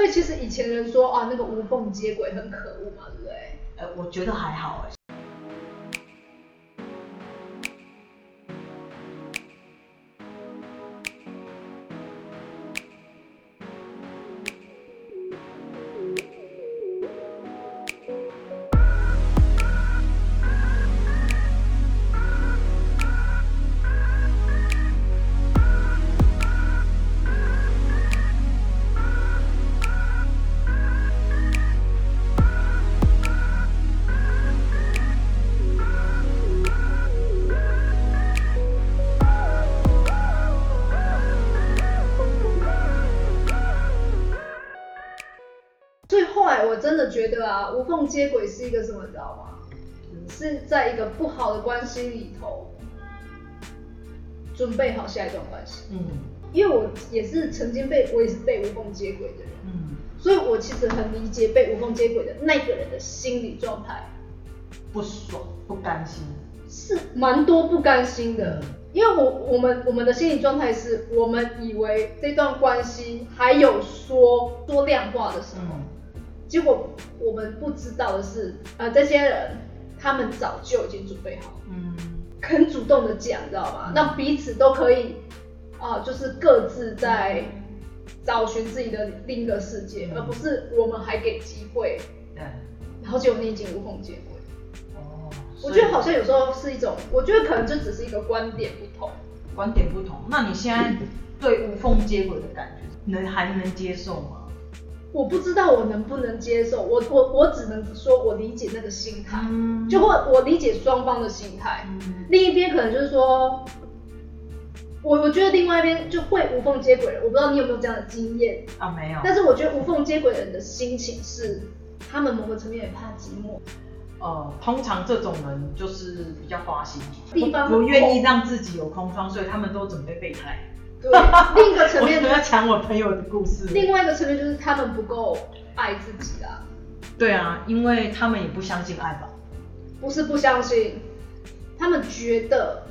所以其实以前人说啊，那个无缝接轨很可恶嘛，对不对？呃，我觉得还好哎。觉得啊，无缝接轨是一个什么，你知道吗？是在一个不好的关系里头，准备好下一段关系。嗯，因为我也是曾经被，我也是被无缝接轨的人。嗯，所以我其实很理解被无缝接轨的那个人的心理状态，不爽、不甘心，是蛮多不甘心的。因为我我们我们的心理状态是我们以为这段关系还有说说量化的时候。结果我们不知道的是，呃，这些人他们早就已经准备好，嗯，肯主动的讲，知道吗？让彼此都可以，啊，就是各自在找寻自己的另一个世界，而不是我们还给机会，对，然后结果你已经无缝接轨。哦，我觉得好像有时候是一种，我觉得可能就只是一个观点不同，观点不同。那你现在对无缝接轨的感觉，能还能接受吗？我不知道我能不能接受，我我我只能说我理解那个心态，就会我理解双方的心态。另一边可能就是说，我我觉得另外一边就会无缝接轨了。我不知道你有没有这样的经验啊？没有。但是我觉得无缝接轨的人的心情是，他们某个层面也怕寂寞。呃，通常这种人就是比较花心，不愿意让自己有空窗，所以他们都准备备胎。对，另一个层面，我要抢我朋友的故事。另外一个层面就是他们不够爱自己啊。对啊，因为他们也不相信爱吧？不是不相信，他们觉得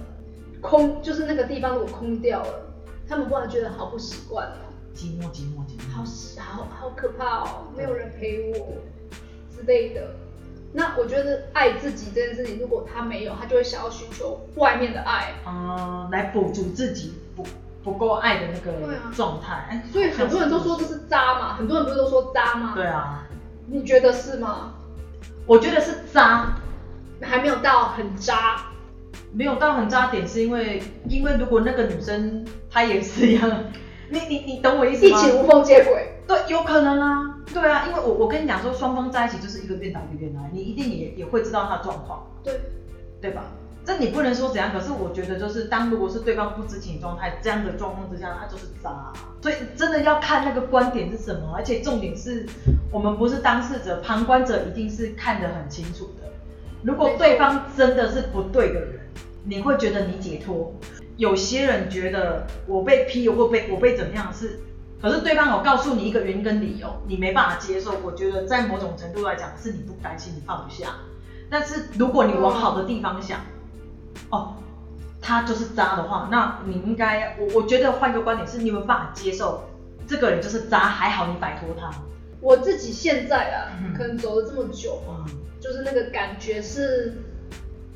空就是那个地方如果空掉了，他们忽然觉得好不习惯哦。寂寞，寂寞，寂寞。好好好可怕哦，没有人陪我之类的。那我觉得爱自己这件事情，如果他没有，他就会想要寻求外面的爱啊，来补足自己不。不够爱的那个状态，哎，所以很多人都说这是渣嘛，很多人不是都说渣吗？对啊，你觉得是吗？我觉得是渣，还没有到很渣，没有到很渣点，是因为因为如果那个女生她也是一样，你你你懂我意思吗？一起无缝接轨，对，有可能啊，对啊，因为我我跟你讲说，双方在一起就是一个愿打一个愿挨，你一定也也会知道她的状况，对，对吧？这你不能说怎样，可是我觉得就是当如果是对方不知情状态这样的状况之下，他就是渣。所以真的要看那个观点是什么，而且重点是我们不是当事者，旁观者一定是看得很清楚的。如果对方真的是不对的人，你会觉得你解脱。有些人觉得我被批或被我被怎么样是，可是对方有告诉你一个原因跟理由，你没办法接受。我觉得在某种程度来讲是你不甘心，你放不下。但是如果你往好的地方想。哦，他就是渣的话，那你应该，我我觉得换一个观点是，你有没有办法接受这个人就是渣？还好你摆脱他。我自己现在啊，可能走了这么久嘛，就是那个感觉是，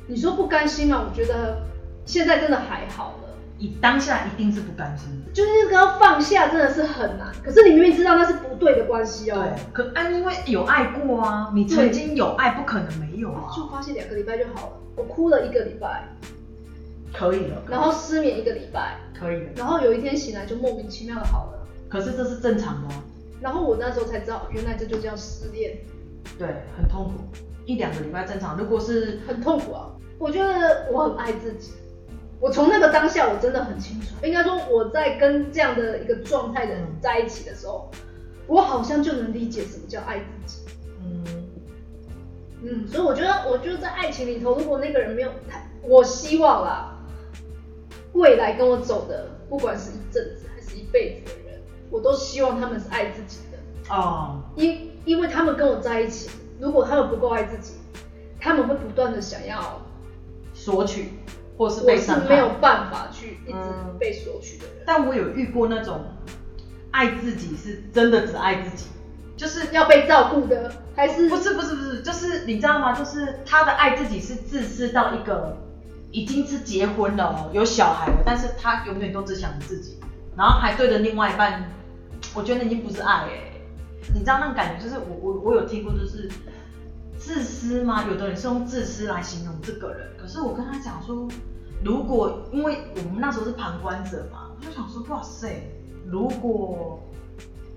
你说不甘心嘛？我觉得现在真的还好了。你当下一定是不甘心，就是那个要放下真的是很难。可是你明明知道那是不对的关系哦。对。可啊，因为有爱过啊，你曾经有爱，不可能没有啊。就发现两个礼拜就好了。我哭了一个礼拜，可以了。然后失眠一个礼拜，可以了。然后有一天醒来就莫名其妙的好了。可是这是正常的。然后我那时候才知道，原来这就叫失恋。对，很痛苦。一两个礼拜正常，如果是很痛苦啊。我觉得我很爱自己。我从那个当下，我真的很清楚，应该说我在跟这样的一个状态的人在一起的时候，我好像就能理解什么叫爱自己。嗯。嗯，所以我觉得，我觉得在爱情里头，如果那个人没有太，我希望啦，未来跟我走的，不管是一阵子还是一辈子的人，我都希望他们是爱自己的哦。因因为他们跟我在一起，如果他们不够爱自己，他们会不断的想要索取，或是被伤害。我是没有办法去一直被索取的人。但我有遇过那种爱自己是真的只爱自己。就是要被照顾的，还是不是不是不是，就是你知道吗？就是他的爱自己是自私到一个已经是结婚了哦，有小孩了，但是他永远都只想着自己，然后还对着另外一半，我觉得那已经不是爱哎、你知道那种感觉，就是我我我有听过，就是自私吗？有的人是用自私来形容这个人，可是我跟他讲说，如果因为我们那时候是旁观者嘛，我就想说，哇塞，如果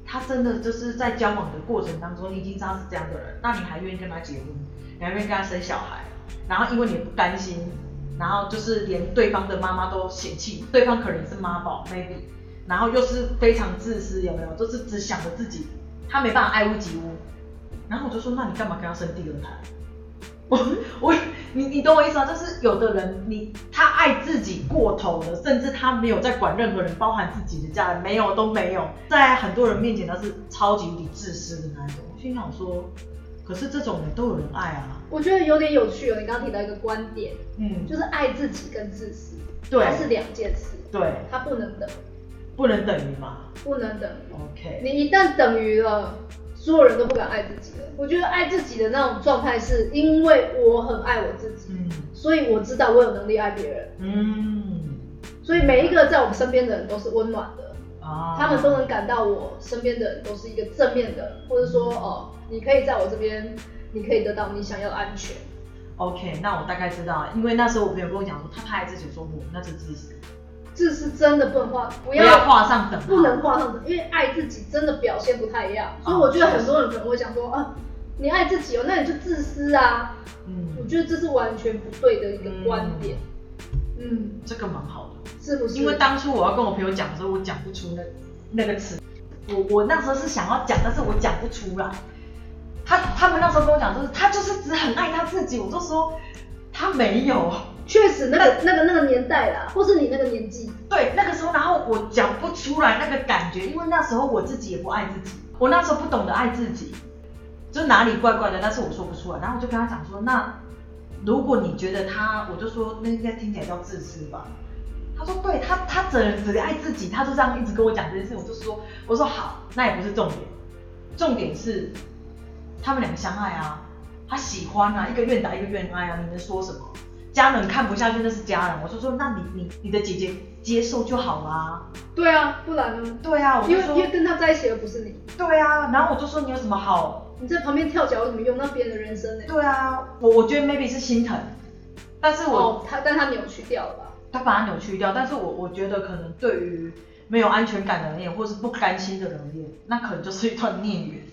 他真的就是在交往的过程当中，你已经知道是这样的人，那你还愿意跟他结婚，你还愿意跟他生小孩，然后因为你不甘心，然后就是连对方的妈妈都嫌弃，对方可能是妈宝 maybe，然后又是非常自私，有没有？就是只想着自己，他没办法爱屋及乌。然后我就说，那你干嘛跟他生第二胎？我我你你懂我意思吗？就是有的人你他爱自己过头了，甚至他没有在管任何人，包含自己的家人，没有都没有，在很多人面前他是超级无敌自私的那一种。我心想说，可是这种人都有人爱啊，我觉得有点有趣哦。你刚刚提到一个观点，嗯，就是爱自己跟自私，对它是两件事，对，它不能等，不能等于嘛不能等。，OK，你一旦等于了，所有人都不敢爱自己了。我觉得爱自己的那种状态，是因为我很爱我自己，嗯所以我知道我有能力爱别人，嗯，所以每一个在我们身边的人都是温暖的。啊，他们都能感到我身边的人都是一个正面的，或者说哦，你可以在我这边，你可以得到你想要的安全。OK，那我大概知道了，因为那时候我朋友跟我讲说，他怕爱自己，我说我那是自私，这是真的不能画，不不要画上等号，不能画上等，因为爱自己真的表现不太一样。所以我觉得很多人可能会讲说啊，你爱自己哦，那你就自私啊。嗯我嗯，觉得这是完全不对的一个观点。嗯，这个蛮好的。是不是？因为当初我要跟我朋友讲的时候，我讲不出那那个词，我我那时候是想要讲，但是我讲不出来。他他们那时候跟我讲，就是他就是只很爱他自己，我就说他没有。确实那个那个那个年代啦，或是你那个年纪，对，那个时候，然后我讲不出来那个感觉，因为那时候我自己也不爱自己，我那时候不懂得爱自己，就哪里怪怪的，但是我说不出来。然后我就跟他讲说，那如果你觉得他，我就说那应该听起来叫自私吧。他说对他他只只爱自己，他就这样一直跟我讲这件事，我就说我说好，那也不是重点，重点是他们两个相爱啊，他喜欢啊，一个愿打一个愿挨啊，你能说什么？家人看不下去那是家人，我就说那你你你的姐姐接受就好啦。对啊，不然呢？对啊，我因为因为跟他在一起的不是你，对啊，然后我就说你有什么好？你在旁边跳脚有什么用？那别人的人生呢？对啊，我我觉得 maybe 是心疼，但是我、哦，他但他扭曲掉了吧？他把它扭曲掉，但是我我觉得可能对于没有安全感的人也，或是不甘心的人也，那可能就是一段孽缘。